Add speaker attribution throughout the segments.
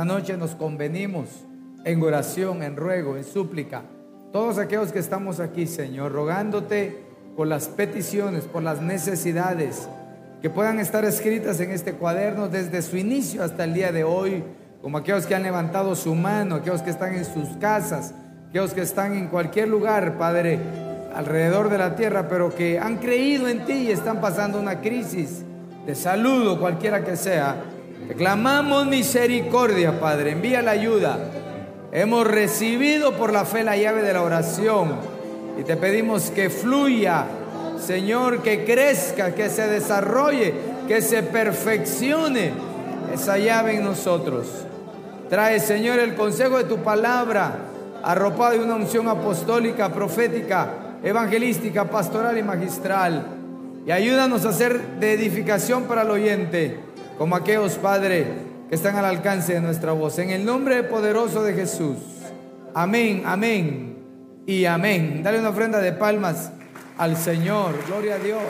Speaker 1: Esta noche nos convenimos en oración, en ruego, en súplica. Todos aquellos que estamos aquí, Señor, rogándote por las peticiones, por las necesidades que puedan estar escritas en este cuaderno desde su inicio hasta el día de hoy, como aquellos que han levantado su mano, aquellos que están en sus casas, aquellos que están en cualquier lugar, Padre, alrededor de la tierra, pero que han creído en ti y están pasando una crisis de salud o cualquiera que sea. Clamamos misericordia, Padre. Envía la ayuda. Hemos recibido por la fe la llave de la oración. Y te pedimos que fluya, Señor, que crezca, que se desarrolle, que se perfeccione esa llave en nosotros. Trae, Señor, el consejo de tu palabra, arropado de una unción apostólica, profética, evangelística, pastoral y magistral. Y ayúdanos a ser de edificación para el oyente como aquellos, Padre, que están al alcance de nuestra voz. En el nombre poderoso de Jesús. Amén, amén y amén. Dale una ofrenda de palmas al Señor. Gloria a Dios.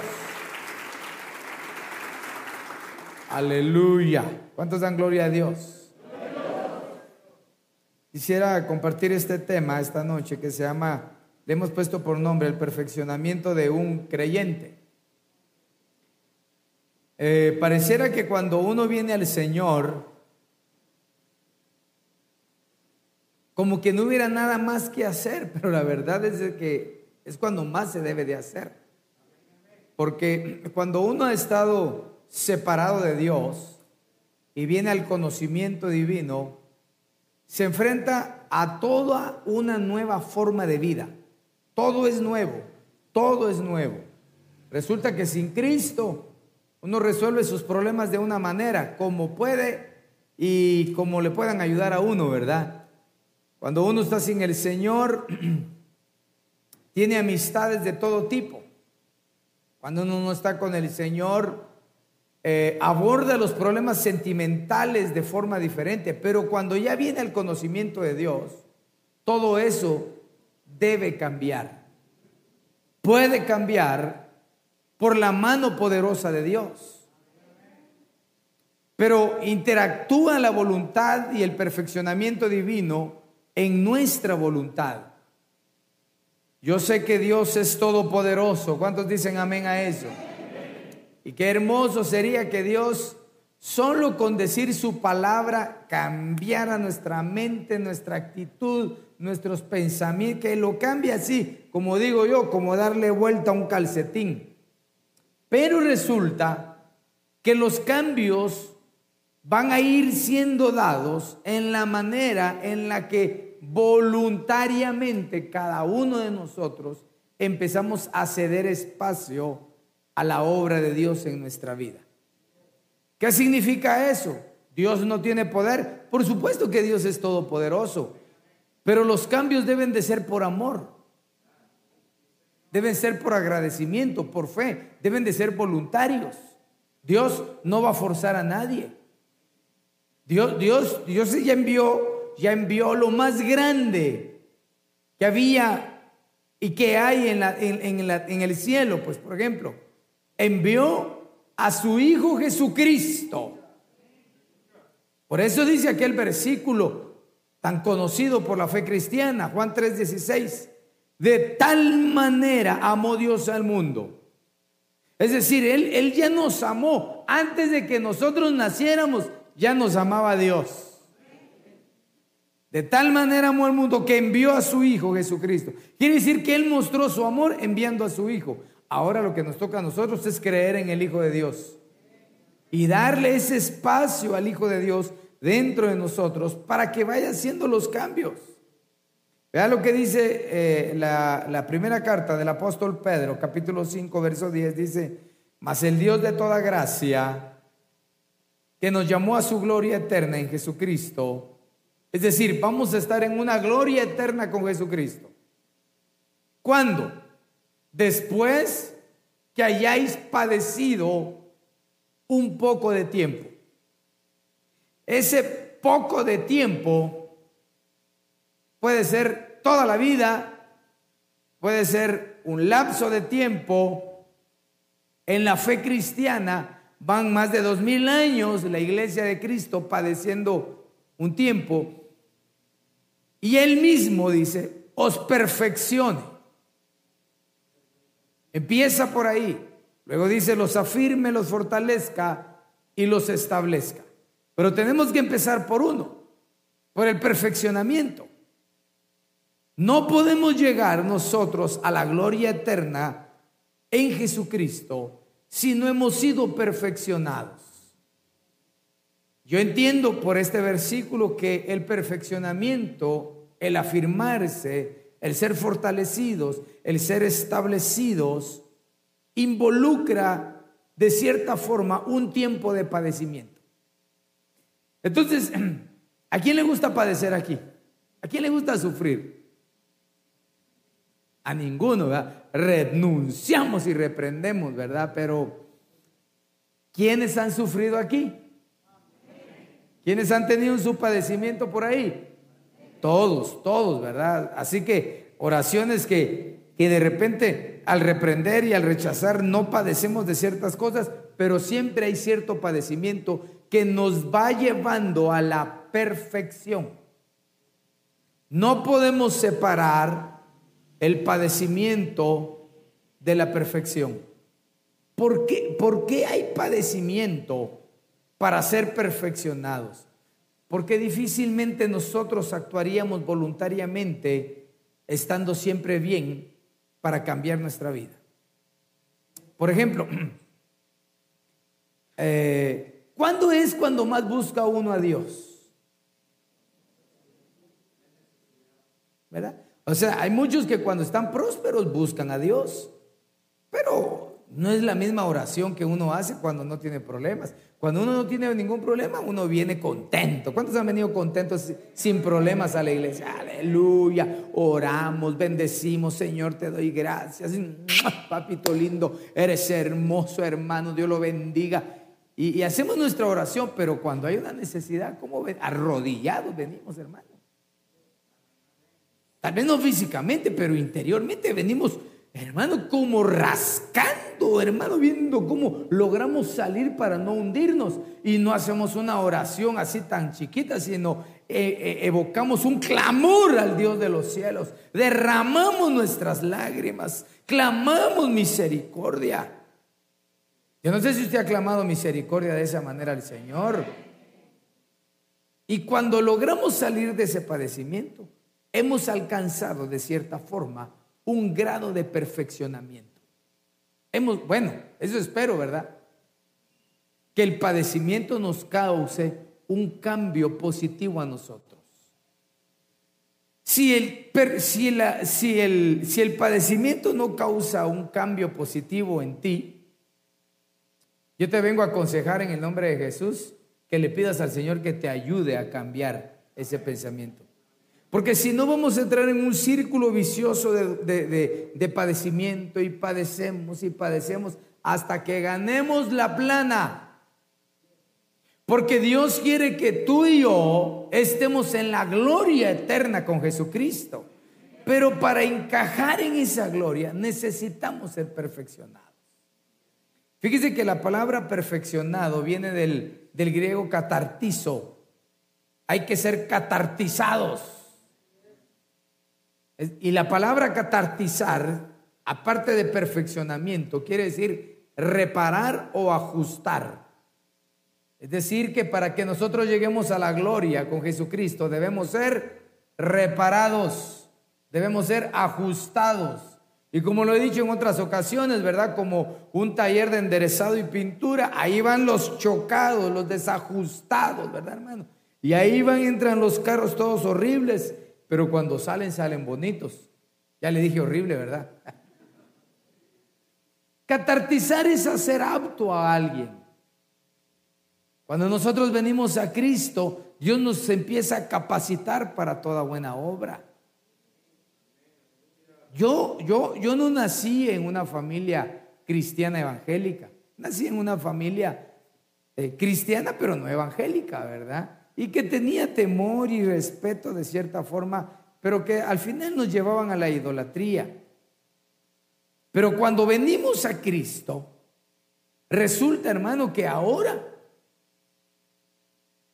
Speaker 1: Aleluya. ¿Cuántos dan gloria a Dios? Quisiera compartir este tema esta noche que se llama, le hemos puesto por nombre el perfeccionamiento de un creyente. Eh, pareciera que cuando uno viene al Señor, como que no hubiera nada más que hacer, pero la verdad es que es cuando más se debe de hacer. Porque cuando uno ha estado separado de Dios y viene al conocimiento divino, se enfrenta a toda una nueva forma de vida. Todo es nuevo, todo es nuevo. Resulta que sin Cristo uno resuelve sus problemas de una manera, como puede y como le puedan ayudar a uno, ¿verdad? Cuando uno está sin el Señor, tiene amistades de todo tipo. Cuando uno no está con el Señor, eh, aborda los problemas sentimentales de forma diferente. Pero cuando ya viene el conocimiento de Dios, todo eso debe cambiar. Puede cambiar por la mano poderosa de Dios. Pero interactúa la voluntad y el perfeccionamiento divino en nuestra voluntad. Yo sé que Dios es todopoderoso. ¿Cuántos dicen amén a eso? Y qué hermoso sería que Dios, solo con decir su palabra, cambiara nuestra mente, nuestra actitud, nuestros pensamientos, que lo cambie así, como digo yo, como darle vuelta a un calcetín. Pero resulta que los cambios van a ir siendo dados en la manera en la que voluntariamente cada uno de nosotros empezamos a ceder espacio a la obra de Dios en nuestra vida. ¿Qué significa eso? Dios no tiene poder. Por supuesto que Dios es todopoderoso, pero los cambios deben de ser por amor deben ser por agradecimiento, por fe, deben de ser voluntarios. Dios no va a forzar a nadie. Dios, Dios, Dios ya envió, ya envió lo más grande que había y que hay en, en el cielo, pues por ejemplo, envió a su Hijo Jesucristo. Por eso dice aquel versículo tan conocido por la fe cristiana, Juan 3:16. De tal manera amó Dios al mundo. Es decir, él, ya nos amó. Antes de que nosotros naciéramos, ya nos amaba Dios. De tal manera amó al mundo que envió a su Hijo Jesucristo. Quiere decir que Él mostró su amor enviando a su Hijo. Ahora lo que nos toca a nosotros es creer en el Hijo de Dios. Y darle ese espacio al Hijo de Dios dentro de nosotros para que vaya haciendo los cambios. Vea lo que dice eh, la, la primera carta del apóstol Pedro, capítulo 5, verso 10, dice, mas el Dios de toda gracia, que nos llamó a su gloria eterna en Jesucristo, es decir, vamos a estar en una gloria eterna con Jesucristo. ¿Cuándo? Después que hayáis padecido un poco de tiempo. Ese poco de tiempo puede ser toda la vida, puede ser un lapso de tiempo. En la fe cristiana van más de dos mil años la iglesia de Cristo padeciendo un tiempo. Y él mismo dice, os perfeccione. Empieza por ahí. Luego dice, los afirme, los fortalezca y los establezca. Pero tenemos que empezar por uno, por el perfeccionamiento. No podemos llegar nosotros a la gloria eterna en Jesucristo si no hemos sido perfeccionados. Yo entiendo por este versículo que el perfeccionamiento, el afirmarse, el ser fortalecidos, el ser establecidos, involucra de cierta forma un tiempo de padecimiento. Entonces, ¿a quién le gusta padecer aquí? ¿A quién le gusta sufrir? A ninguno, ¿verdad? Renunciamos y reprendemos, ¿verdad? Pero, ¿quiénes han sufrido aquí? ¿Quiénes han tenido su padecimiento por ahí? Todos, todos, ¿verdad? Así que oraciones que, que de repente al reprender y al rechazar no padecemos de ciertas cosas, pero siempre hay cierto padecimiento que nos va llevando a la perfección. No podemos separar el padecimiento de la perfección. ¿Por qué, ¿Por qué hay padecimiento? para ser perfeccionados. Porque difícilmente nosotros actuaríamos voluntariamente estando siempre bien para cambiar nuestra vida. Por ejemplo, eh, ¿cuándo es cuando más busca uno a Dios? ¿Verdad? O sea, hay muchos que cuando están prósperos buscan a Dios, pero no es la misma oración que uno hace cuando no tiene problemas. Cuando uno no tiene ningún problema, uno viene contento. ¿Cuántos han venido contentos sin problemas a la iglesia? Aleluya, oramos, bendecimos, Señor, te doy gracias. Papito lindo, eres hermoso, hermano, Dios lo bendiga. Y, hacemos nuestra oración, pero cuando hay una necesidad, ¿cómo ven? Arrodillados venimos, hermano. Tal vez no físicamente, pero interiormente venimos hermano, como rascando, hermano, viendo cómo logramos salir para no hundirnos. Y no hacemos una oración así tan chiquita, sino eh, eh, evocamos un clamor al Dios de los cielos. Derramamos nuestras lágrimas, clamamos misericordia. Yo no sé si usted ha clamado misericordia de esa manera al Señor. Y cuando logramos salir de ese padecimiento, hemos alcanzado de cierta forma un grado de perfeccionamiento. Hemos, bueno, eso espero, ¿verdad? Que el padecimiento nos cause un cambio positivo a nosotros. Si el, si, si, el, si el padecimiento no causa un cambio positivo en ti, yo te vengo a aconsejar en el nombre de Jesús que le pidas al Señor que te ayude a cambiar ese pensamiento. Porque si no vamos a entrar en un círculo vicioso de, padecimiento y padecemos y padecemos hasta que ganemos la plana. Porque Dios quiere que tú y yo estemos en la gloria eterna con Jesucristo. Pero para encajar en esa gloria necesitamos ser perfeccionados. Fíjese que la palabra perfeccionado viene del, del griego catartizo. Hay que ser catartizados. Y la palabra catartizar, aparte de perfeccionamiento, quiere decir reparar o ajustar. Es decir, que para que nosotros lleguemos a la gloria con Jesucristo debemos ser reparados, debemos ser ajustados. Y como lo he dicho en otras ocasiones, ¿verdad? Como un taller de enderezado y pintura, ahí van los chocados, los desajustados, ¿verdad, hermano? Y ahí van, entran los carros todos horribles pero cuando salen, salen bonitos. Ya le dije horrible, ¿verdad? Catartizar es hacer apto a alguien. Cuando nosotros venimos a Cristo, Dios nos empieza a capacitar para toda buena obra. Yo, yo, yo no nací en una familia cristiana evangélica. Nací en una familia eh, cristiana, pero no evangélica, ¿verdad? Y que tenía temor y respeto de cierta forma, pero que al final nos llevaban a la idolatría. Pero cuando venimos a Cristo, resulta, hermano, que ahora,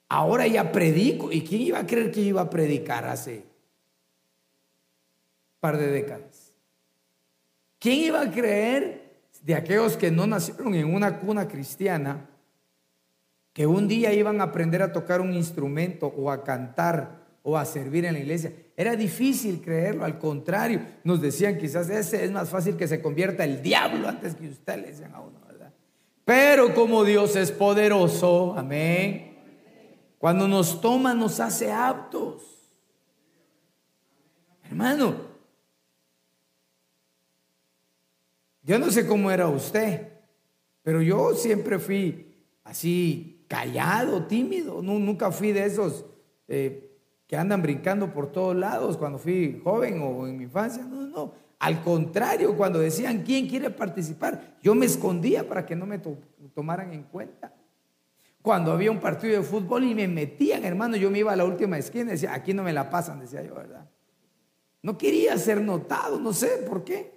Speaker 1: ahora ya predico. ¿Y quién iba a creer que iba a predicar hace un par de décadas? ¿Quién iba a creer de aquellos que no nacieron en una cuna cristiana que un día iban a aprender a tocar un instrumento o a cantar o a servir en la iglesia? Era difícil creerlo, al contrario, nos decían quizás ese es más fácil que se convierta el diablo antes que usted le decían a uno, ¿verdad? Pero como Dios es poderoso, amén, cuando nos toma nos hace aptos. Hermano, yo no sé cómo era usted, pero yo siempre fui así callado, tímido, nunca fui de esos... Eh, que andan brincando por todos lados cuando fui joven o en mi infancia. No, no. Al contrario, cuando decían quién quiere participar, yo me escondía para que no me tomaran en cuenta. Cuando había un partido de fútbol y me metían, hermano, yo me iba a la última esquina y decía, aquí no me la pasan, decía yo, ¿verdad? No quería ser notado, no sé por qué.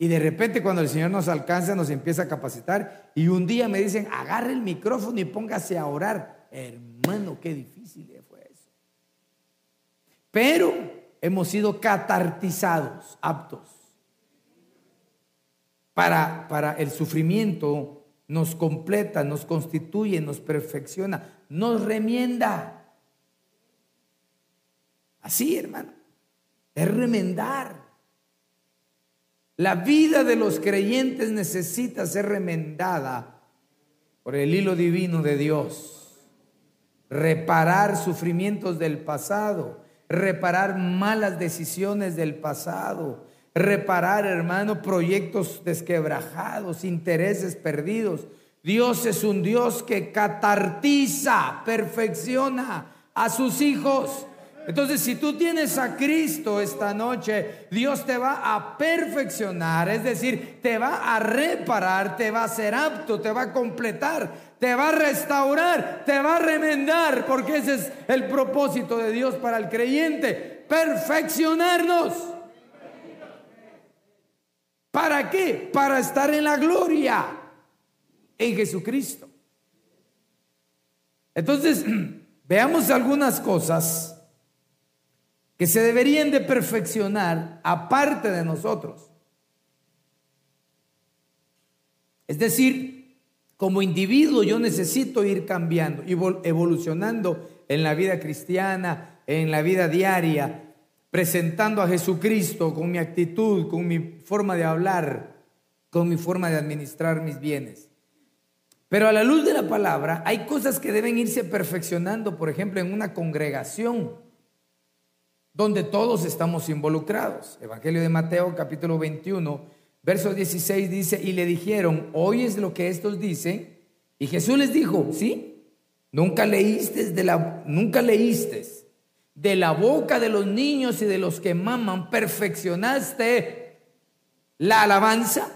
Speaker 1: Y de repente cuando el Señor nos alcanza, nos empieza a capacitar y un día me dicen, agarre el micrófono y póngase a orar. Hermano, qué difícil es. Pero hemos sido catartizados, aptos. Para, para el sufrimiento nos completa, nos constituye, nos perfecciona, nos remienda. Así, hermano. Es remendar. La vida de los creyentes necesita ser remendada por el hilo divino de Dios. Reparar sufrimientos del pasado reparar malas decisiones del pasado, reparar, hermano, proyectos desquebrajados, intereses perdidos. Dios es un Dios que catartiza, perfecciona a sus hijos. Entonces, si tú tienes a Cristo esta noche, Dios te va a perfeccionar, es decir, te va a reparar, te va a ser apto, te va a completar, te va a restaurar, te va a remendar, porque ese es el propósito de Dios para el creyente, perfeccionarnos. ¿Para qué? Para estar en la gloria en Jesucristo. Entonces, veamos algunas cosas que se deberían de perfeccionar aparte de nosotros. Es decir, como individuo yo necesito ir cambiando, evolucionando en la vida cristiana, en la vida diaria, presentando a Jesucristo con mi actitud, con mi forma de hablar, con mi forma de administrar mis bienes. Pero a la luz de la palabra hay cosas que deben irse perfeccionando, por ejemplo, en una congregación donde todos estamos involucrados. Evangelio de Mateo capítulo 21 Verso 16 dice, y le dijeron, ¿oyes lo que estos dicen? Y Jesús les dijo, ¿sí? Nunca leíste de la, nunca leíste de la boca de los niños y de los que maman, perfeccionaste la alabanza.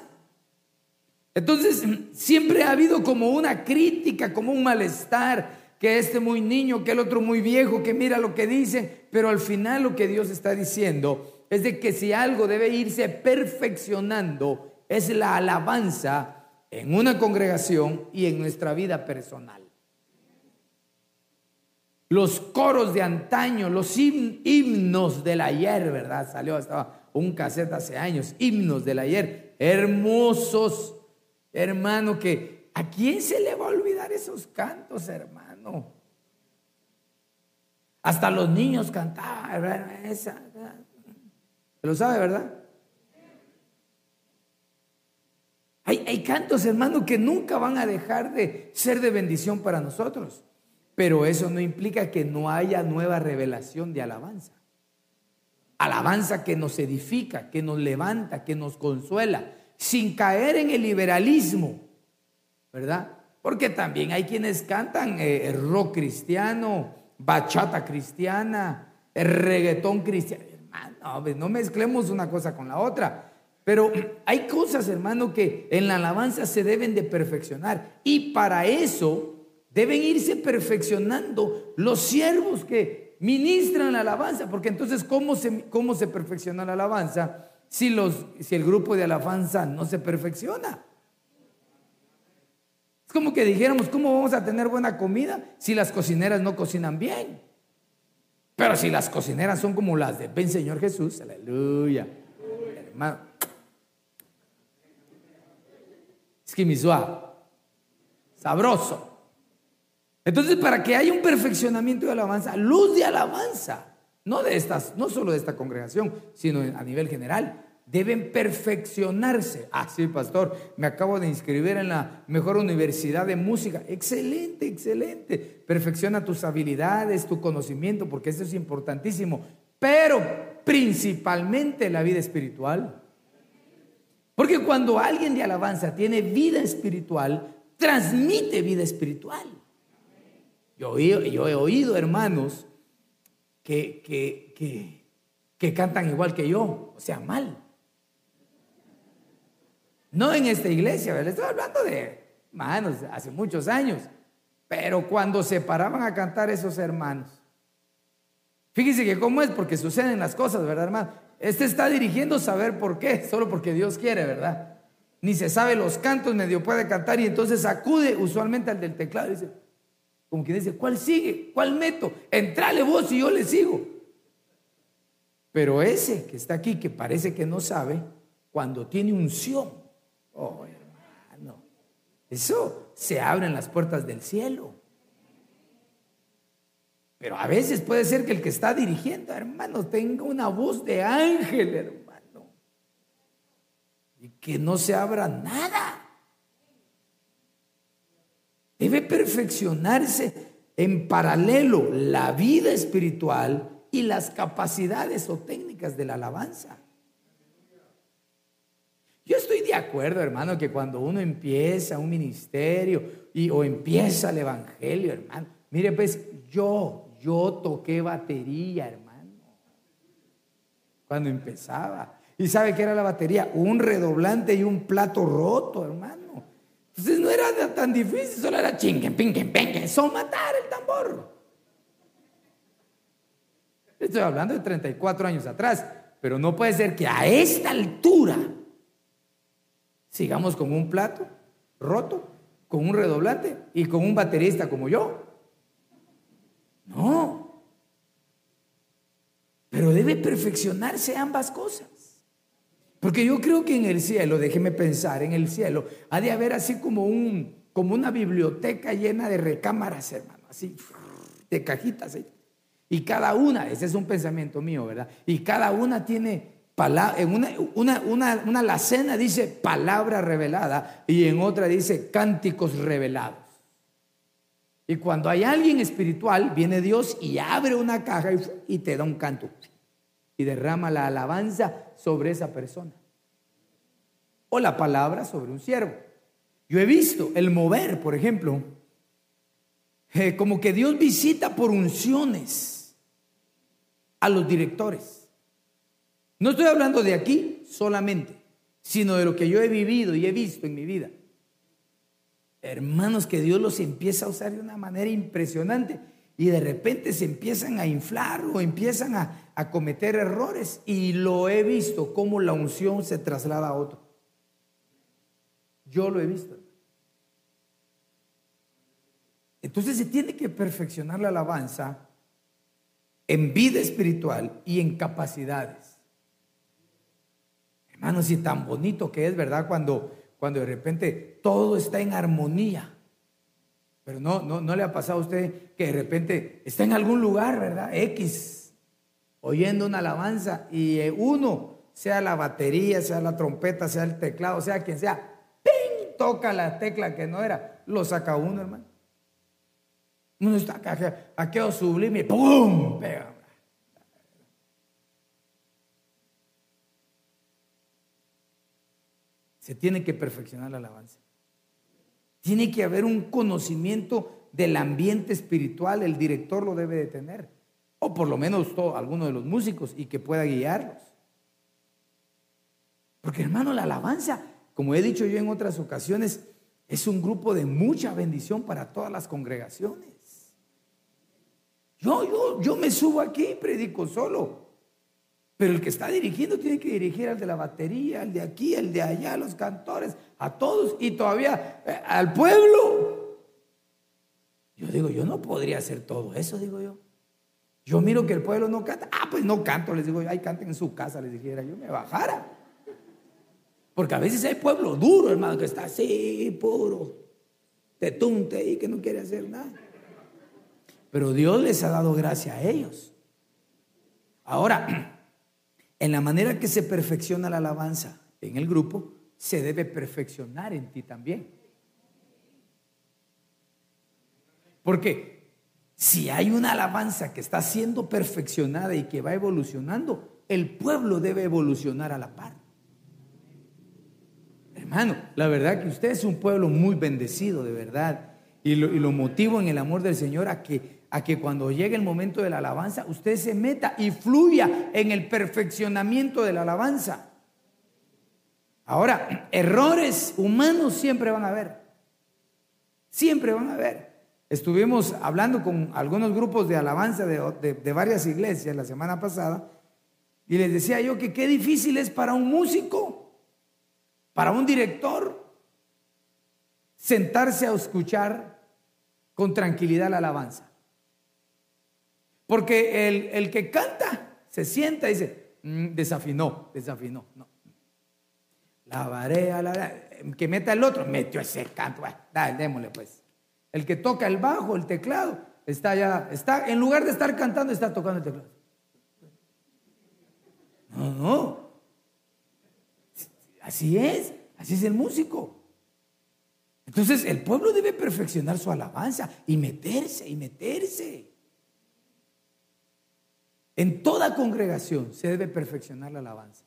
Speaker 1: Entonces, siempre ha habido como una crítica, como un malestar, que este muy niño, que el otro muy viejo, que mira lo que dicen, pero al final lo que Dios está diciendo es de que si algo debe irse perfeccionando es la alabanza en una congregación y en nuestra vida personal. Los coros de antaño, los himnos del ayer, ¿verdad? Salió hasta un cassette hace años, himnos del ayer, hermosos, hermano, que ¿a quién se le va a olvidar esos cantos, hermano? Hasta los niños cantaban, esa, lo sabe, verdad? Hay, hay, cantos, hermano, que nunca van a dejar de ser de bendición para nosotros. Pero eso no implica que no haya nueva revelación de alabanza. alabanza que nos edifica, que nos levanta, que nos consuela, sin caer en el liberalismo, ¿verdad? Porque también hay quienes cantan eh, rock cristiano, bachata cristiana, reggaetón cristiano. Hermano, no mezclemos una cosa con la otra. Pero hay cosas, hermano, que en la alabanza se deben de perfeccionar. Y para eso deben irse perfeccionando los siervos que ministran la alabanza. Porque entonces, ¿cómo se, cómo se perfecciona la alabanza si, los, si el grupo de alabanza no se perfecciona? Es como que dijéramos, ¿cómo vamos a tener buena comida si las cocineras no cocinan bien? Pero si las cocineras son como las de Ven Señor Jesús, aleluya. Hermano, sabroso. Entonces, para que haya un perfeccionamiento de alabanza, luz de alabanza, no de estas, no solo de esta congregación, sino a nivel general, deben perfeccionarse. Ah, sí, pastor, me acabo de inscribir en la mejor universidad de música. Excelente, excelente. Perfecciona tus habilidades, tu conocimiento, porque eso es importantísimo. Pero principalmente la vida espiritual. Porque cuando alguien de alabanza tiene vida espiritual, transmite vida espiritual. Yo, yo he oído hermanos que, que, que, cantan igual que yo, o sea, mal. No en esta iglesia, le estoy hablando de hermanos hace muchos años. Pero cuando se paraban a cantar esos hermanos, fíjense que cómo es, porque suceden las cosas, ¿verdad, hermano? Este está dirigiendo saber por qué, solo porque Dios quiere, ¿verdad? Ni se sabe los cantos, medio puede cantar y entonces acude usualmente al del teclado y dice, como que dice, ¿cuál sigue? ¿Cuál meto? Entrale vos y yo le sigo. Pero ese que está aquí, que parece que no sabe, cuando tiene unción, oh hermano, eso se abren las puertas del cielo. Pero a veces puede ser que el que está dirigiendo, hermano, tenga una voz de ángel, hermano. Y que no se abra nada. Debe perfeccionarse en paralelo la vida espiritual y las capacidades o técnicas de la alabanza. Yo estoy acuerdo, hermano, que cuando uno empieza un ministerio y, o empieza el evangelio, hermano, mire, pues yo yo toqué batería, hermano, cuando empezaba. ¿Y sabe qué era la batería? Un redoblante y un plato roto, hermano. Entonces no era tan difícil, solo era chinguen, pinguen, pinguen, son matar el tambor. Estoy hablando de 34 años atrás, pero no puede ser que a esta altura sigamos con un plato roto, con un redoblante y con un baterista como yo. No. Pero debe perfeccionarse ambas cosas. Porque yo creo que en el cielo, déjeme pensar, en el cielo ha de haber así como un como una biblioteca llena de recámaras, hermano, así de cajitas. Y cada una, ese es un pensamiento mío, ¿verdad? Y cada una tiene en una, una, una, una alacena dice palabra revelada y en otra dice cánticos revelados. Y cuando hay alguien espiritual, viene Dios y abre una caja y, te da un canto. Y derrama la alabanza sobre esa persona. O la palabra sobre un siervo. Yo he visto el mover, por ejemplo, eh, como que Dios visita por unciones a los directores. No estoy hablando de aquí solamente, sino de lo que yo he vivido y he visto en mi vida hermanos, que Dios los empieza a usar de una manera impresionante y de repente se empiezan a inflar o empiezan a, cometer errores y lo he visto como la unción se traslada a otro. Yo lo he visto. Entonces se tiene que perfeccionar la alabanza en vida espiritual y en capacidades. Hermanos, y tan bonito que es, ¿verdad? Cuando cuando de repente todo está en armonía. Pero no, no, no le ha pasado a usted que de repente está en algún lugar, ¿verdad? X, oyendo una alabanza y eh, uno, sea la batería, sea la trompeta, sea el teclado, sea quien sea, ¡ping! toca la tecla que no era, lo saca uno, hermano. Uno está acá, aquello sublime, ¡pum! Pega. Se tiene que perfeccionar la alabanza. Tiene que haber un conocimiento del ambiente espiritual, el director lo debe de tener, o por lo menos alguno de los músicos, y que pueda guiarlos. Porque hermano, la alabanza, como he dicho yo en otras ocasiones, es un grupo de mucha bendición para todas las congregaciones. Yo, yo, yo me subo aquí y predico solo. Pero el que está dirigiendo tiene que dirigir al de la batería, al de aquí, al de allá, a los cantores, a todos y todavía eh, al pueblo. Yo digo, yo no podría hacer todo eso, digo yo. Yo miro que el pueblo no canta. Ah, pues no canto, les digo, ay, canten en su casa, les dijera, yo me bajara. Porque a veces hay pueblo duro, hermano, que está así, puro, te tunte y que no quiere hacer nada. Pero Dios les ha dado gracia a ellos. Ahora, en la manera que se perfecciona la alabanza en el grupo, se debe perfeccionar en ti también. Porque si hay una alabanza que está siendo perfeccionada y que va evolucionando, el pueblo debe evolucionar a la par. Hermano, la verdad que usted es un pueblo muy bendecido, de verdad. Y lo, y lo motivo en el amor del Señor a que a que cuando llegue el momento de la alabanza, usted se meta y fluya en el perfeccionamiento de la alabanza. Ahora, errores humanos siempre van a haber. Siempre van a haber. Estuvimos hablando con algunos grupos de alabanza de, de varias iglesias la semana pasada y les decía yo que qué difícil es para un músico, para un director, sentarse a escuchar con tranquilidad la alabanza. Porque el, que canta se sienta y dice, mm, desafinó, desafinó. No. La varea, la, que meta el otro, metió ese canto. dale, démosle pues. El que toca el bajo, el teclado, está ya, está, en lugar de estar cantando, está tocando el teclado. No, no. Así es, así es el músico. Entonces el pueblo debe perfeccionar su alabanza y meterse y meterse. En toda congregación se debe perfeccionar la alabanza.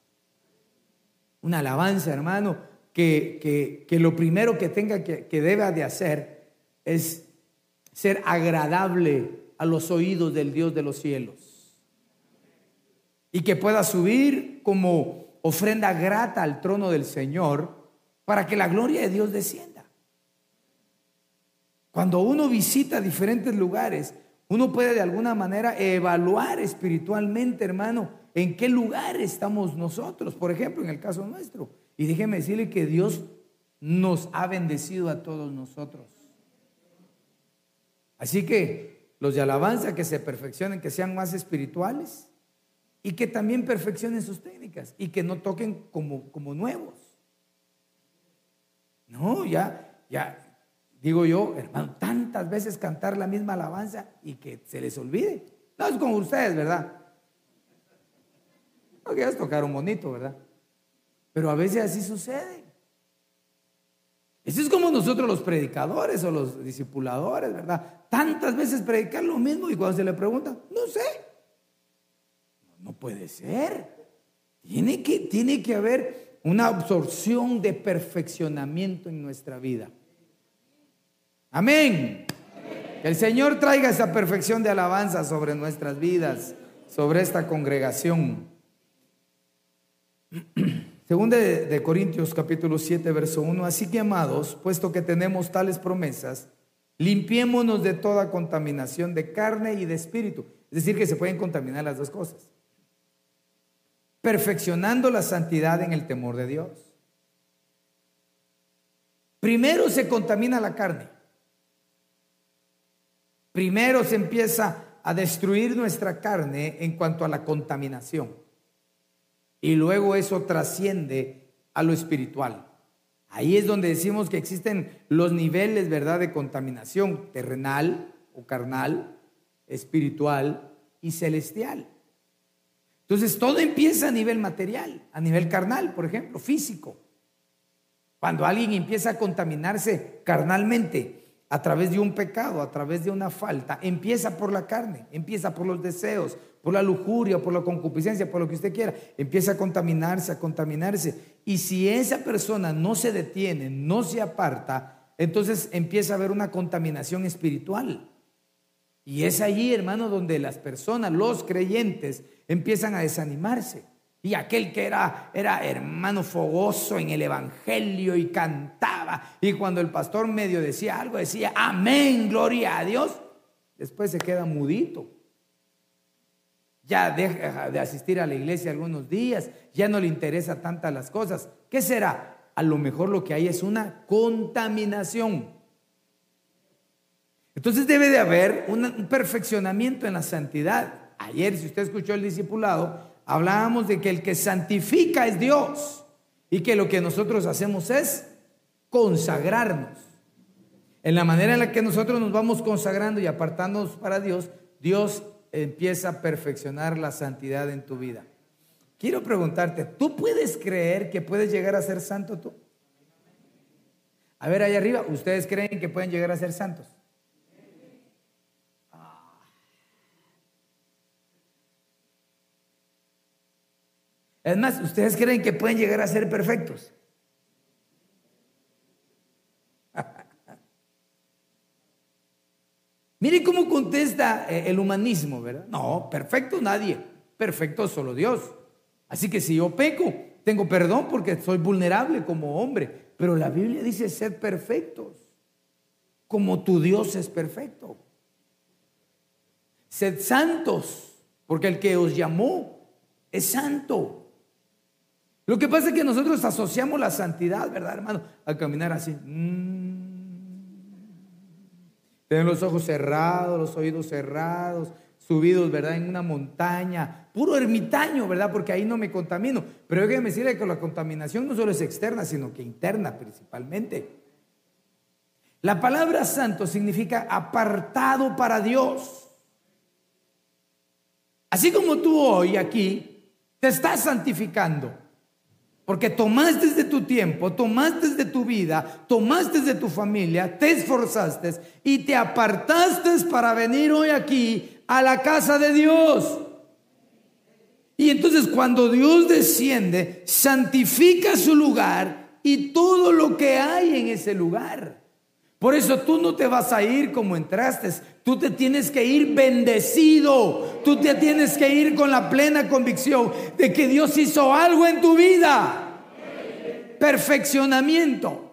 Speaker 1: Una alabanza, hermano, que, lo primero que tenga que, que deba de hacer es ser agradable a los oídos del Dios de los cielos. Y que pueda subir como ofrenda grata al trono del Señor para que la gloria de Dios descienda. Cuando uno visita diferentes lugares, uno puede de alguna manera evaluar espiritualmente, hermano, en qué lugar estamos nosotros, por ejemplo, en el caso nuestro. Y déjeme decirle que Dios nos ha bendecido a todos nosotros. Así que los de alabanza que se perfeccionen, que sean más espirituales y que también perfeccionen sus técnicas y que no toquen como, como nuevos. No, ya, ya, digo yo, hermano, tantas veces cantar la misma alabanza y que se les olvide. No es como ustedes, ¿verdad? Porque tocar tocaron bonito, ¿verdad? Pero a veces así sucede. Eso es como nosotros los predicadores o los discipuladores, ¿verdad? Tantas veces predicar lo mismo y cuando se le pregunta, no sé. No puede ser. Tiene que, tiene que haber una absorción de perfeccionamiento en nuestra vida. Amén. El Señor traiga esa perfección de alabanza sobre nuestras vidas, sobre esta congregación. Según de, Corintios capítulo 7, verso 1, así que amados, puesto que tenemos tales promesas, limpiémonos de toda contaminación de carne y de espíritu. Es decir, que se pueden contaminar las dos cosas. Perfeccionando la santidad en el temor de Dios. Primero se contamina la carne. Primero se empieza a destruir nuestra carne en cuanto a la contaminación. Y luego eso trasciende a lo espiritual. Ahí es donde decimos que existen los niveles, ¿verdad?, de contaminación terrenal o carnal, espiritual y celestial. Entonces todo empieza a nivel material, a nivel carnal, por ejemplo, físico. Cuando alguien empieza a contaminarse carnalmente, a través de un pecado, a través de una falta, empieza por la carne, empieza por los deseos, por la lujuria, por la concupiscencia, por lo que usted quiera, empieza a contaminarse, a contaminarse. Y si esa persona no se detiene, no se aparta, entonces empieza a haber una contaminación espiritual. Y es allí, hermano, donde las personas, los creyentes, empiezan a desanimarse. Y aquel que era, era hermano fogoso en el Evangelio y cantaba, y cuando el pastor medio decía algo, decía, amén, gloria a Dios, después se queda mudito. Ya deja de asistir a la iglesia algunos días, ya no le interesa tantas las cosas. ¿Qué será? A lo mejor lo que hay es una contaminación. Entonces debe de haber un perfeccionamiento en la santidad. Ayer, si usted escuchó el discipulado, hablábamos de que el que santifica es Dios y que lo que nosotros hacemos es consagrarnos. En la manera en la que nosotros nos vamos consagrando y apartándonos para Dios, Dios empieza a perfeccionar la santidad en tu vida. Quiero preguntarte, ¿tú puedes creer que puedes llegar a ser santo tú? A ver, ahí arriba, ¿ustedes creen que pueden llegar a ser santos? Es más, ¿ustedes creen que pueden llegar a ser perfectos? Mire cómo contesta eh, el humanismo, ¿verdad? No, perfecto nadie, perfecto solo Dios. Así que si yo peco, tengo perdón porque soy vulnerable como hombre, pero la Biblia dice ser perfectos, como tu Dios es perfecto. Sed santos, porque el que os llamó es santo. Lo que pasa es que nosotros asociamos la santidad, ¿verdad, hermano? A caminar así. Mm. Tener los ojos cerrados, los oídos cerrados, subidos, ¿verdad? En una montaña. Puro ermitaño, ¿verdad? Porque ahí no me contamino. Pero hay que decirle que la contaminación no solo es externa, sino que interna principalmente. La palabra santo significa apartado para Dios. Así como tú hoy aquí te estás santificando. Porque tomaste de tu tiempo, tomaste de tu vida, tomaste de tu familia, te esforzaste y te apartaste para venir hoy aquí a la casa de Dios. Y entonces cuando Dios desciende, santifica su lugar y todo lo que hay en ese lugar. Por eso tú no te vas a ir como entraste, tú te tienes que ir bendecido, tú te tienes que ir con la plena convicción de que Dios hizo algo en tu vida. Perfeccionamiento.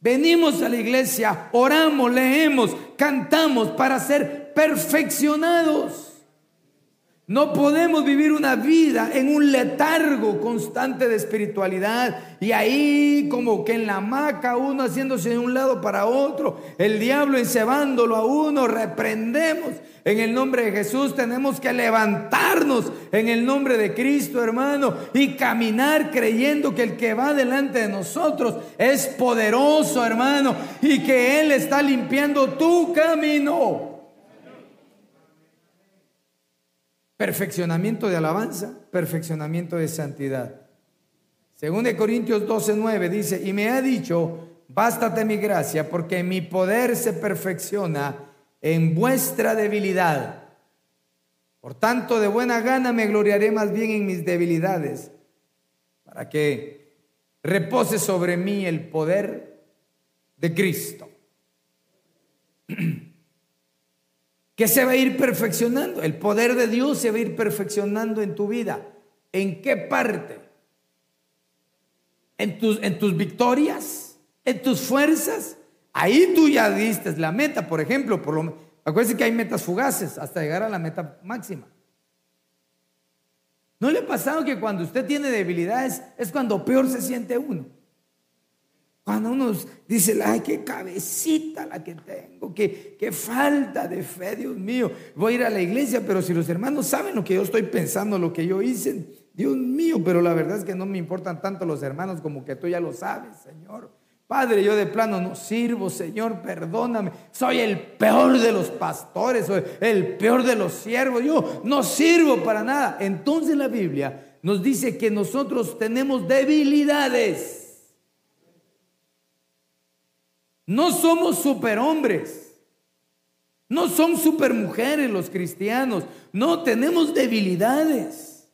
Speaker 1: Venimos a la iglesia, oramos, leemos, cantamos para ser perfeccionados. No podemos vivir una vida en un letargo constante de espiritualidad y ahí como que en la hamaca uno haciéndose de un lado para otro, el diablo encebándolo a uno, reprendemos. En el nombre de Jesús tenemos que levantarnos en el nombre de Cristo, hermano, y caminar creyendo que el que va delante de nosotros es poderoso, hermano, y que Él está limpiando tu camino. Perfeccionamiento de alabanza, perfeccionamiento de santidad. Según de Corintios 12, 9 dice, y me ha dicho, bástate mi gracia, porque mi poder se perfecciona en vuestra debilidad. Por tanto, de buena gana me gloriaré más bien en mis debilidades, para que repose sobre mí el poder de Cristo. que se va a ir perfeccionando. El poder de Dios se va a ir perfeccionando en tu vida. ¿En qué parte? ¿En tus, en tus victorias? ¿En tus fuerzas? Ahí tú ya diste la meta, por ejemplo. Por lo, acuérdense que hay metas fugaces hasta llegar a la meta máxima. ¿No le ha pasado que cuando usted tiene debilidades es cuando peor se siente uno? Cuando uno dice, ay, qué cabecita la que tengo, qué, qué falta de fe, Dios mío. Voy a ir a la iglesia, pero si los hermanos saben lo que yo estoy pensando, lo que yo hice, Dios mío, pero la verdad es que no me importan tanto los hermanos como que tú ya lo sabes, Señor. Padre, yo de plano no sirvo, Señor, perdóname. Soy el peor de los pastores, soy el peor de los siervos. Yo no sirvo para nada. Entonces la Biblia nos dice que nosotros tenemos debilidades. No somos superhombres. No son supermujeres los cristianos. No, tenemos debilidades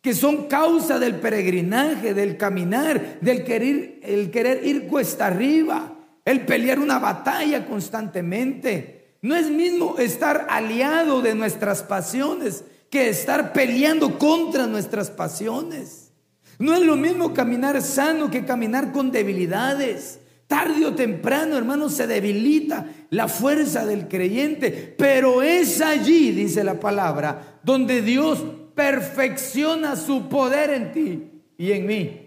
Speaker 1: que son causa del peregrinaje, del caminar, del querer, el querer ir cuesta arriba, el pelear una batalla constantemente. No es mismo estar aliado de nuestras pasiones que estar peleando contra nuestras pasiones. No es lo mismo caminar sano que caminar con debilidades. Tarde o temprano, hermano, se debilita la fuerza del creyente, pero es allí, dice la palabra, donde Dios perfecciona su poder en ti y en mí.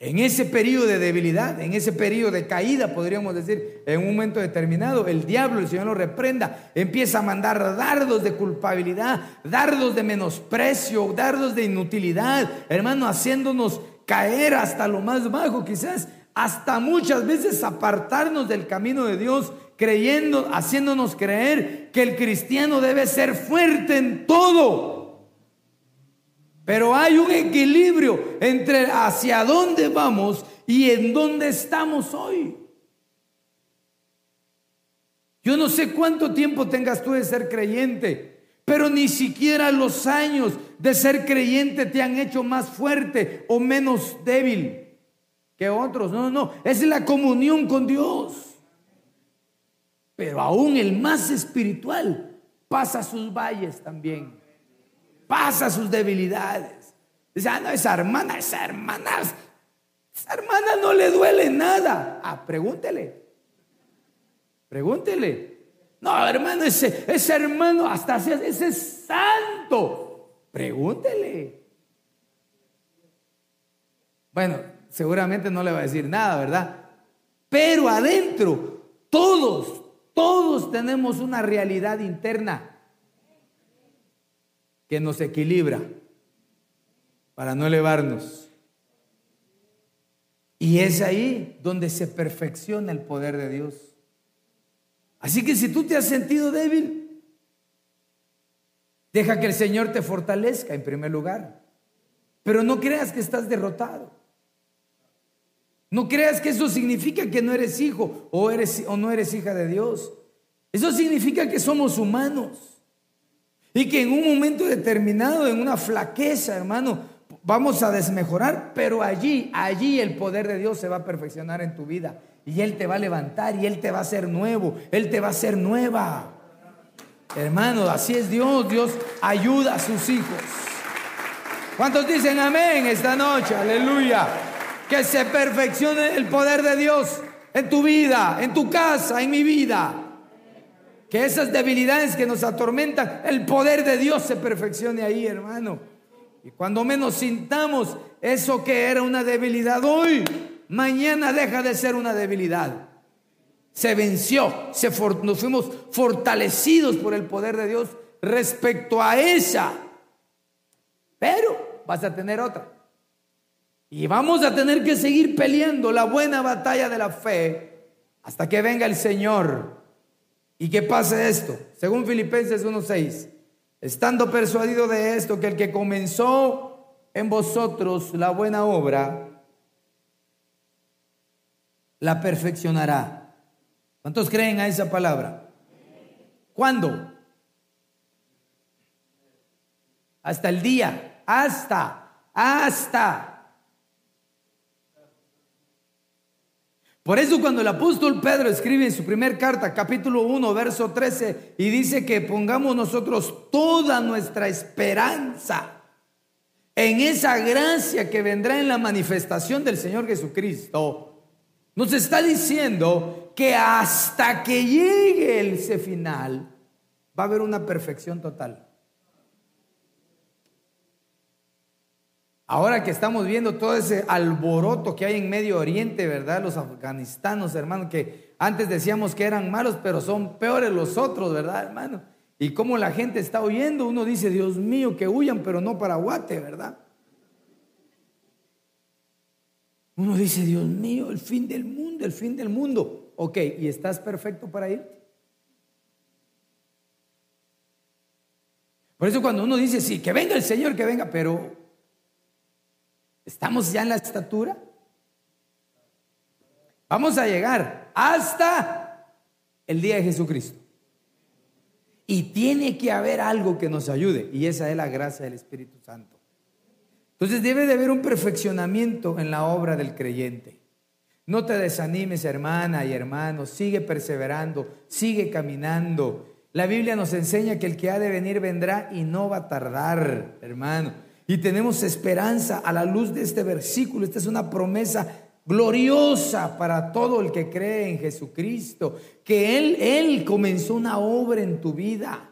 Speaker 1: En ese periodo de debilidad, en ese periodo de caída, podríamos decir, en un momento determinado, el diablo, el Señor lo reprenda, empieza a mandar dardos de culpabilidad, dardos de menosprecio, dardos de inutilidad, hermano, haciéndonos caer hasta lo más bajo, quizás hasta muchas veces apartarnos del camino de Dios, creyendo, haciéndonos creer que el cristiano debe ser fuerte en todo. Pero hay un equilibrio entre hacia dónde vamos y en dónde estamos hoy. Yo no sé cuánto tiempo tengas tú de ser creyente, pero ni siquiera los años de ser creyente te han hecho más fuerte o menos débil otros. No, no, es la comunión con Dios. Pero aún el más espiritual pasa sus valles también. Pasa sus debilidades. Dice, ah, no, esa hermana, esa hermana, esa hermana no le duele nada. Ah, pregúntele. Pregúntele. No, hermano, ese, ese hermano hasta ese es santo. Pregúntele. Bueno, seguramente no le va a decir nada, ¿verdad? Pero adentro, todos, todos tenemos una realidad interna que nos equilibra para no elevarnos. Y es ahí donde se perfecciona el poder de Dios. Así que si tú te has sentido débil, deja que el Señor te fortalezca en primer lugar. Pero no creas que estás derrotado. No creas que eso significa que no eres hijo o, eres, o no eres hija de Dios. Eso significa que somos humanos. Y que en un momento determinado, en una flaqueza, hermano, vamos a desmejorar, pero allí, allí el poder de Dios se va a perfeccionar en tu vida. Y Él te va a levantar y Él te va a hacer nuevo, Él te va a hacer nueva. Hermano, así es Dios, Dios ayuda a sus hijos. ¿Cuántos dicen amén esta noche? Aleluya que se perfeccione el poder de Dios en tu vida, en tu casa, en mi vida. Que esas debilidades que nos atormentan, el poder de Dios se perfeccione ahí, hermano. Y cuando menos sintamos eso que era una debilidad hoy, mañana deja de ser una debilidad. Se venció, se nos fuimos fortalecidos por el poder de Dios respecto a esa. Pero vas a tener otra. Y vamos a tener que seguir peleando la buena batalla de la fe hasta que venga el Señor. ¿Y que pase esto? Según Filipenses 1:6, estando persuadido de esto, que el que comenzó en vosotros la buena obra, la perfeccionará. ¿Cuántos creen a esa palabra? ¿Cuándo? Hasta el día, hasta, hasta Por eso cuando el apóstol Pedro escribe en su primer carta, capítulo 1, verso 13, y dice que pongamos nosotros toda nuestra esperanza en esa gracia que vendrá en la manifestación del Señor Jesucristo, nos está diciendo que hasta que llegue ese final va a haber una perfección total. Ahora que estamos viendo todo ese alboroto que hay en Medio Oriente, ¿verdad? Los afganistanos, hermano, que antes decíamos que eran malos, pero son peores los otros, ¿verdad, hermano? Y cómo la gente está huyendo, uno dice, Dios mío, que huyan, pero no para Guate, ¿verdad? Uno dice, Dios mío, el fin del mundo, el fin del mundo. Ok, ¿y estás perfecto para ir? Por eso cuando uno dice, sí, que venga el Señor, que venga, pero ¿Estamos ya en la estatura? Vamos a llegar hasta el día de Jesucristo. Y tiene que haber algo que nos ayude, y esa es la gracia del Espíritu Santo. Entonces debe de haber un perfeccionamiento en la obra del creyente. No te desanimes, hermana y hermano, sigue perseverando, sigue caminando. La Biblia nos enseña que el que ha de venir vendrá y no va a tardar, hermano. Y tenemos esperanza a la luz de este versículo. Esta es una promesa gloriosa para todo el que cree en Jesucristo, que Él, Él comenzó una obra en tu vida.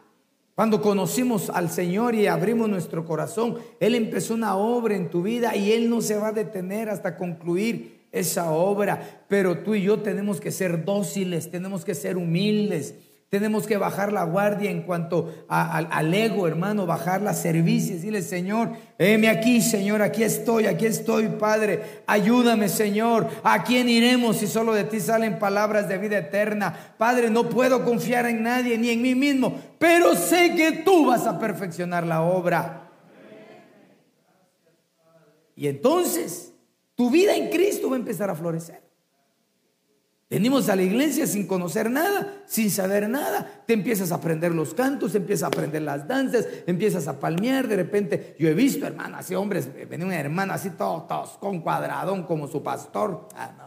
Speaker 1: Cuando conocimos al Señor y abrimos nuestro corazón, Él empezó una obra en tu vida y Él no se va a detener hasta concluir esa obra. Pero tú y yo tenemos que ser dóciles, tenemos que ser humildes. Tenemos que bajar la guardia en cuanto al ego, hermano, bajar la servicio decirle, Señor, heme aquí, Señor, aquí estoy, aquí estoy, Padre, ayúdame, Señor. ¿A quién iremos si solo de ti salen palabras de vida eterna? Padre, no puedo confiar en nadie ni en mí mismo, pero sé que tú vas a perfeccionar la obra. Y entonces, tu vida en Cristo va a empezar a florecer. Venimos a la iglesia sin conocer nada, sin saber nada. Te empiezas a aprender los cantos, empiezas a aprender las danzas, empiezas a palmear. De repente, yo he visto, hermano, así hombres, venía una hermana así todo con cuadradón como su pastor. Ah, no.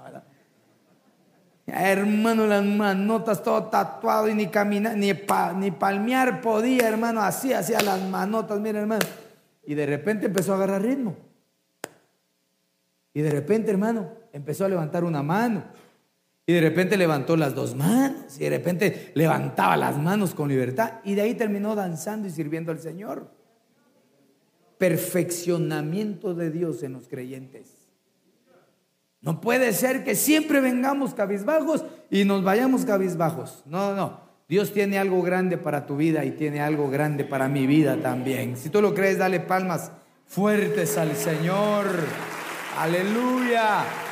Speaker 1: Hermano, las manotas todo tatuado y ni caminar, ni, ni palmear podía, hermano, así hacía las manotas, mira, hermano. Y de repente empezó a agarrar ritmo. Y de repente, hermano, empezó a levantar una mano y de repente levantó las dos manos y de repente levantaba las manos con libertad y de ahí terminó danzando y sirviendo al Señor. Perfeccionamiento de Dios en los creyentes. No puede ser que siempre vengamos cabizbajos y nos vayamos cabizbajos. No, no. Dios tiene algo grande para tu vida y tiene algo grande para mi vida también. Si tú lo crees, dale palmas fuertes al Señor. Aleluya.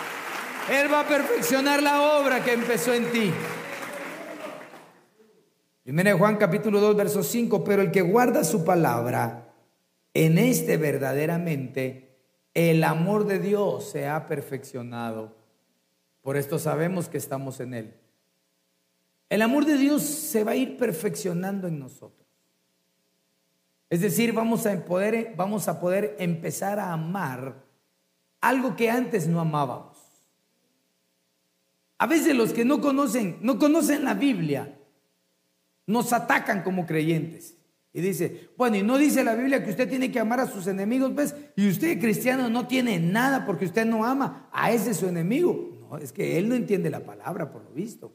Speaker 1: Él va a perfeccionar la obra que empezó en ti. Primero Juan capítulo 2, verso 5, pero el que guarda su palabra, en este verdaderamente el amor de Dios se ha perfeccionado. Por esto sabemos que estamos en Él. El amor de Dios se va a ir perfeccionando en nosotros. Es decir, vamos a poder, vamos a poder empezar a amar algo que antes no amábamos. A veces los que no conocen, no conocen la Biblia, nos atacan como creyentes. Y dice, bueno, y no dice la Biblia que usted tiene que amar a sus enemigos, ¿ves? Y usted cristiano no tiene nada porque usted no ama a ese su enemigo. No, es que él no entiende la palabra por lo visto.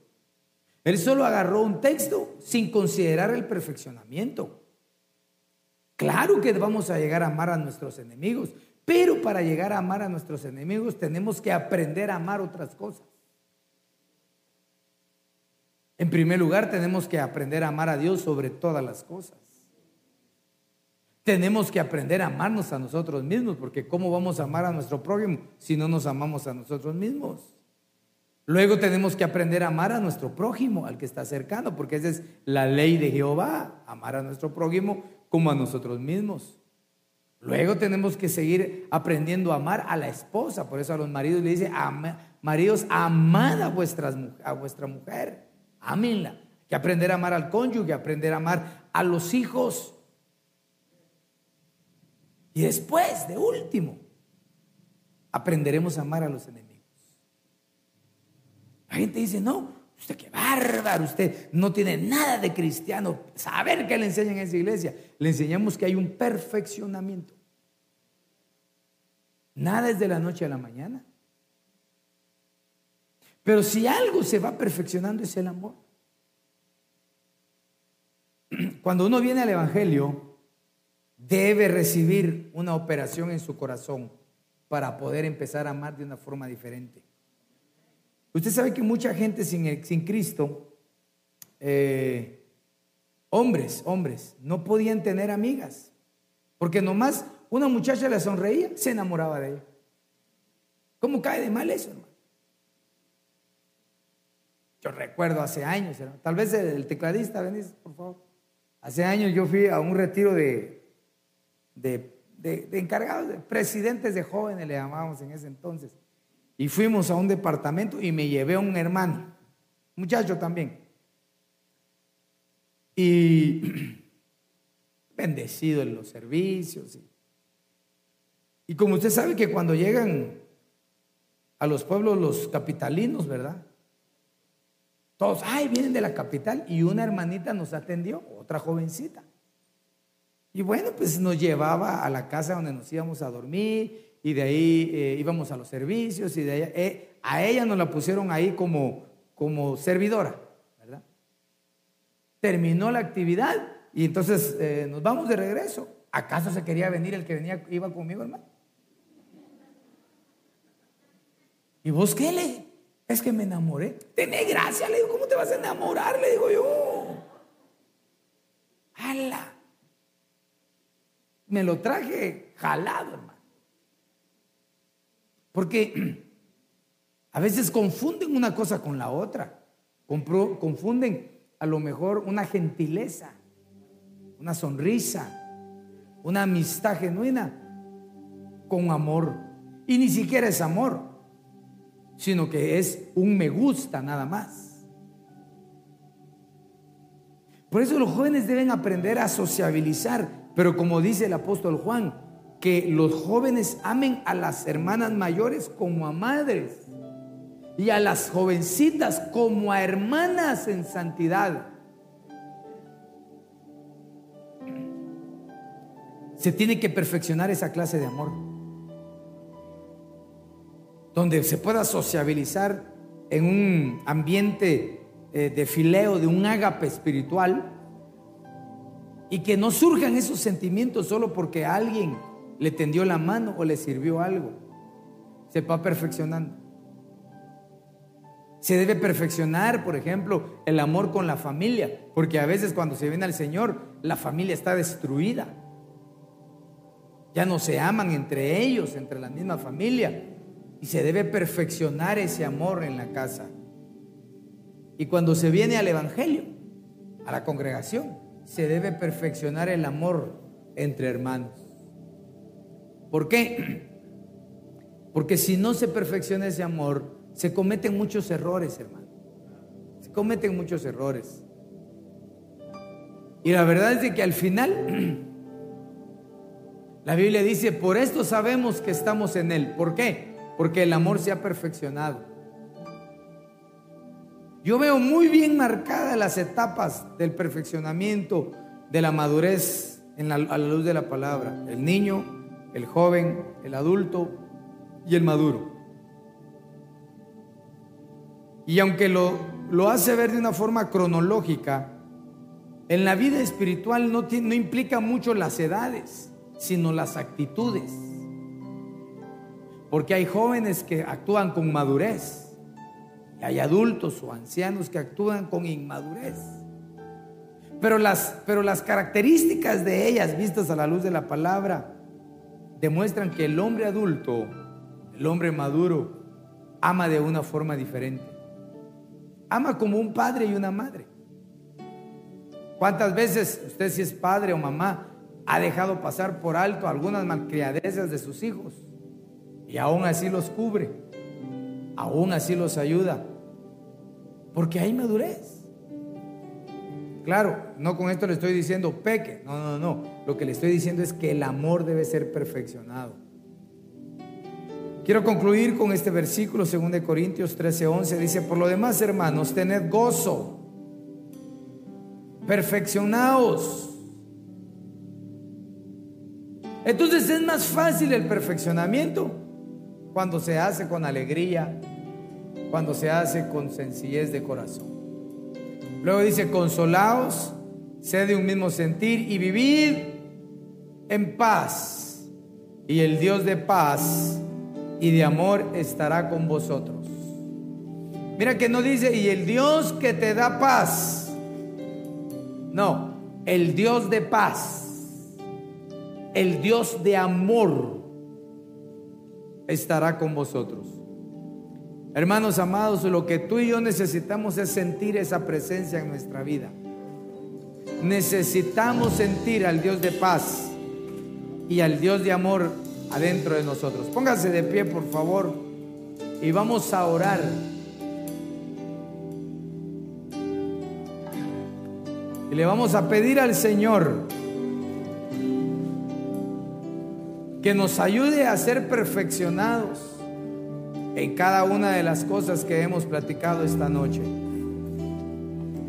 Speaker 1: Él solo agarró un texto sin considerar el perfeccionamiento. Claro que vamos a llegar a amar a nuestros enemigos, pero para llegar a amar a nuestros enemigos tenemos que aprender a amar otras cosas. En primer lugar, tenemos que aprender a amar a Dios sobre todas las cosas. Tenemos que aprender a amarnos a nosotros mismos, porque ¿cómo vamos a amar a nuestro prójimo si no nos amamos a nosotros mismos? Luego tenemos que aprender a amar a nuestro prójimo, al que está cercano, porque esa es la ley de Jehová, amar a nuestro prójimo como a nosotros mismos. Luego tenemos que seguir aprendiendo a amar a la esposa, por eso a los maridos le dice, maridos, amad a, vuestras, a vuestra mujer. Ámenla. que aprender a amar al cónyuge, aprender a amar a los hijos. Y después, de último, aprenderemos a amar a los enemigos. La gente dice, no, usted qué bárbaro, usted no tiene nada de cristiano. Saber qué le enseñan en esa iglesia. Le enseñamos que hay un perfeccionamiento. Nada es de la noche a la mañana. Pero si algo se va perfeccionando es el amor. Cuando uno viene al Evangelio, debe recibir una operación en su corazón para poder empezar a amar de una forma diferente. Usted sabe que mucha gente sin, sin Cristo, eh, hombres, hombres, no podían tener amigas, porque nomás una muchacha le sonreía, se enamoraba de ella. ¿Cómo cae de mal eso, hermano? Yo recuerdo hace años, tal vez el tecladista, venís, por favor. Hace años yo fui a un retiro de, de, encargados, de presidentes de jóvenes, le llamábamos en ese entonces. Y fuimos a un departamento y me llevé a un hermano, muchacho también. y bendecido en los servicios. Y como usted sabe que cuando llegan a los pueblos los capitalinos, ¿verdad? Todos, ay, vienen de la capital y una hermanita nos atendió, otra jovencita. Y bueno, pues nos llevaba a la casa donde nos íbamos a dormir y de ahí eh, íbamos a los servicios y de ahí, eh, a ella nos la pusieron ahí como, como servidora, ¿verdad? Terminó la actividad y entonces eh, nos vamos de regreso. ¿Acaso se quería venir el que venía, iba conmigo, hermano? ¿Y vos qué le? Es que me enamoré. Tené gracia, le digo, ¿cómo te vas a enamorar? Le digo yo. ¡Hala! Me lo traje jalado, hermano. Porque a veces confunden una cosa con la otra. Confunden a lo mejor una gentileza, una sonrisa, una amistad genuina con amor. Y ni siquiera es amor, sino que es un me gusta nada más. Por eso los jóvenes deben aprender a sociabilizar, pero como dice el apóstol Juan, que los jóvenes amen a las hermanas mayores como a madres y a las jovencitas como a hermanas en santidad. Se tiene que perfeccionar esa clase de amor donde se pueda sociabilizar en un ambiente eh, de fileo, de un ágape espiritual, y que no surjan esos sentimientos solo porque alguien le tendió la mano o le sirvió algo. Se va perfeccionando. Se debe perfeccionar, por ejemplo, el amor con la familia, porque a veces cuando se viene al Señor, la familia está destruida. Ya no se aman entre ellos, entre la misma familia. Y se debe perfeccionar ese amor en la casa. Y cuando se viene al Evangelio, a la congregación, se debe perfeccionar el amor entre hermanos. ¿Por qué? Porque si no se perfecciona ese amor, se cometen muchos errores, hermano. Se cometen muchos errores. Y la verdad es de que al final, la Biblia dice, por esto sabemos que estamos en Él. ¿Por qué? Porque el amor se ha perfeccionado. Yo veo muy bien marcadas las etapas del perfeccionamiento, de la madurez a la luz de la palabra. El niño, el joven, el adulto y el maduro. Y aunque lo, lo hace ver de una forma cronológica, en la vida espiritual no, no implica mucho las edades, sino las actitudes. Porque hay jóvenes que actúan con madurez. Y hay adultos o ancianos que actúan con inmadurez. Pero las, pero las características de ellas, vistas a la luz de la palabra, demuestran que el hombre adulto, el hombre maduro, ama de una forma diferente. Ama como un padre y una madre. ¿Cuántas veces usted si es padre o mamá ha dejado pasar por alto algunas malcriadezas de sus hijos? Y aún así los cubre, aún así los ayuda, porque hay madurez. Claro, no con esto le estoy diciendo peque, no, no, no. Lo que le estoy diciendo es que el amor debe ser perfeccionado. Quiero concluir con este versículo, 2 Corintios 13, 11. Dice, por lo demás, hermanos, tened gozo, perfeccionaos. Entonces es más fácil el perfeccionamiento cuando se hace con alegría, cuando se hace con sencillez de corazón. Luego dice, consolaos, sed de un mismo sentir y vivid en paz. Y el Dios de paz y de amor estará con vosotros. Mira que no dice, y el Dios que te da paz. No, el Dios de paz. El Dios de amor estará con vosotros. Hermanos amados, lo que tú y yo necesitamos es sentir esa presencia en nuestra vida. Necesitamos sentir al Dios de paz y al Dios de amor adentro de nosotros. Póngase de pie, por favor, y vamos a orar. Y le vamos a pedir al Señor que nos ayude a ser perfeccionados en cada una de las cosas que hemos platicado esta noche.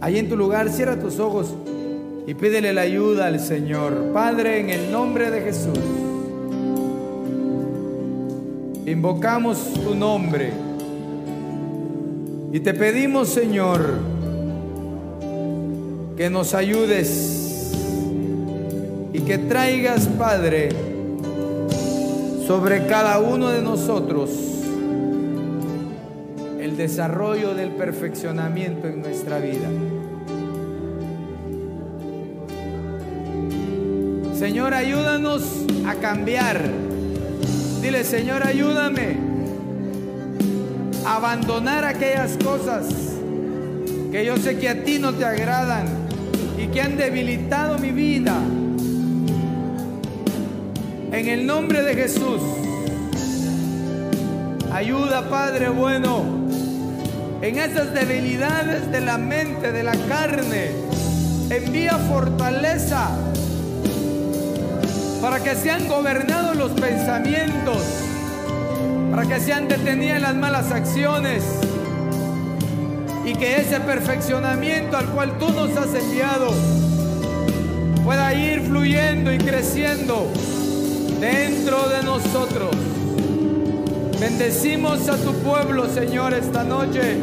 Speaker 1: Ahí en tu lugar, cierra tus ojos y pídele la ayuda al Señor. Padre, en el nombre de Jesús, invocamos tu nombre y te pedimos, Señor, que nos ayudes y que traigas, Padre, sobre cada uno de nosotros el desarrollo del perfeccionamiento en nuestra vida. Señor, ayúdanos a cambiar. Dile, Señor, ayúdame a abandonar aquellas cosas que yo sé que a ti no te agradan y que han debilitado mi vida. En el nombre de Jesús, ayuda, Padre bueno, en esas debilidades de la mente, de la carne. Envía fortaleza para que sean gobernados los pensamientos, para que sean detenidas las malas acciones y que ese perfeccionamiento al cual tú nos has enviado pueda ir fluyendo y creciendo dentro de nosotros. Bendecimos a tu pueblo, Señor, esta noche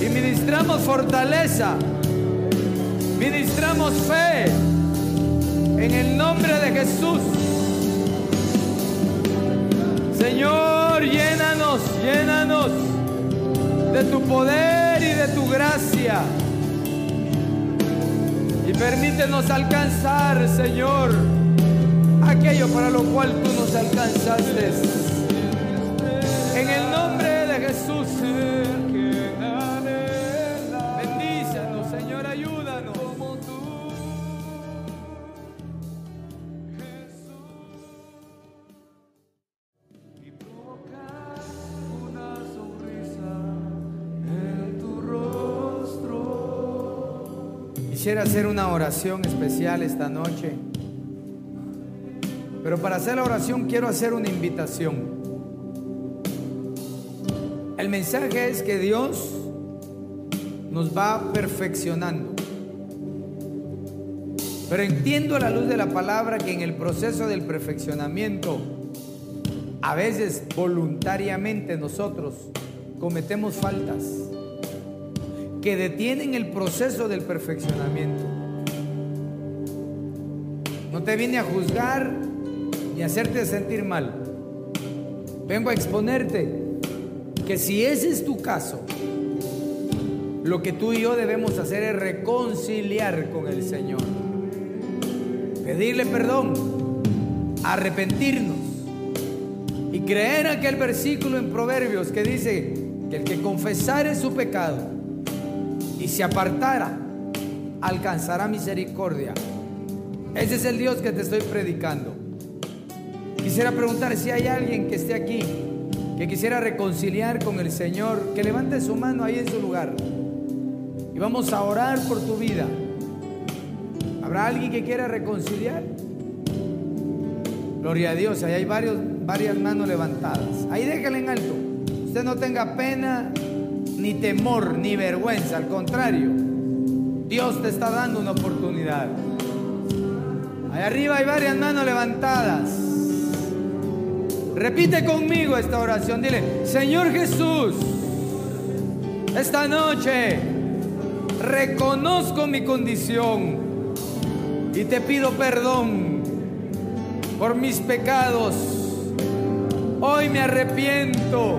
Speaker 1: y ministramos fortaleza, ministramos fe en el nombre de Jesús. Señor, llénanos, llénanos de tu poder y de tu gracia. Y permítenos alcanzar, Señor, aquello para lo cual tú nos alcanzaste. En el nombre de Jesús. Bendícenos, Señor, ayúdanos. Quisiera hacer una oración especial esta noche. Pero para hacer la oración quiero hacer una invitación. El mensaje es que Dios nos va perfeccionando. Pero entiendo a la luz de la palabra que en el proceso del perfeccionamiento, a veces voluntariamente nosotros cometemos faltas que detienen el proceso del perfeccionamiento. No te vine a juzgar hacerte sentir mal. Vengo a exponerte que si ese es tu caso, lo que tú y yo debemos hacer es reconciliar con el Señor. Pedirle perdón, arrepentirnos y creer aquel versículo en Proverbios que dice que el que confesare su pecado y se apartara, alcanzará misericordia. Ese es el Dios que te estoy predicando. Quisiera preguntar si hay alguien que esté aquí, que quisiera reconciliar con el Señor, que levante su mano ahí en su lugar. Y vamos a orar por tu vida. ¿Habrá alguien que quiera reconciliar? Gloria a Dios, ahí hay varios, varias manos levantadas. Ahí déjale en alto. Usted no tenga pena, ni temor, ni vergüenza. Al contrario, Dios te está dando una oportunidad. Ahí arriba hay varias manos levantadas. Repite conmigo esta oración. Dile, Señor Jesús, esta noche reconozco mi condición y te pido perdón por mis pecados. Hoy me arrepiento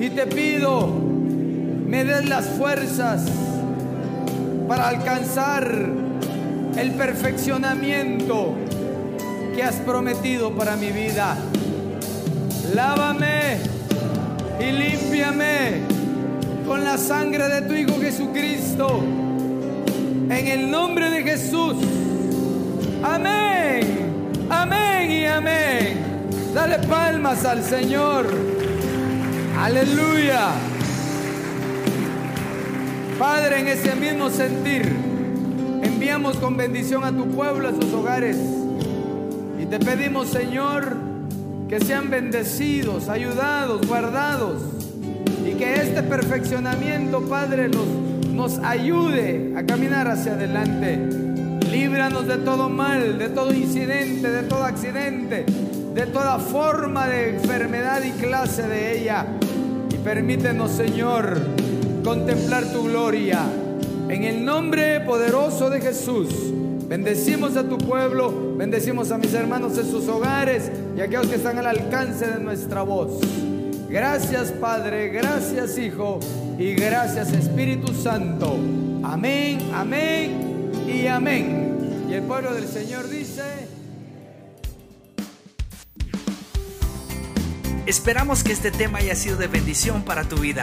Speaker 1: y te pido me des las fuerzas para alcanzar el perfeccionamiento que has prometido para mi vida. Lávame y límpiame con la sangre de tu Hijo Jesucristo. En el nombre de Jesús. Amén. Amén y amén. Dale palmas al Señor. Aleluya. Padre, en ese mismo sentir, enviamos con bendición a tu pueblo, a sus hogares. Y te pedimos, Señor, que sean bendecidos, ayudados, guardados. Y que este perfeccionamiento, Padre, nos, ayude a caminar hacia adelante. Líbranos de todo mal, de todo incidente, de todo accidente, de toda forma de enfermedad y clase de ella. Y permítenos, Señor, contemplar tu gloria. En el nombre poderoso de Jesús, bendecimos a tu pueblo, bendecimos a mis hermanos en sus hogares y a aquellos que están al alcance de nuestra voz. Gracias Padre, gracias Hijo y gracias Espíritu Santo. Amén, amén y amén. Y el pueblo del Señor dice...
Speaker 2: Esperamos que este tema haya sido de bendición para tu vida.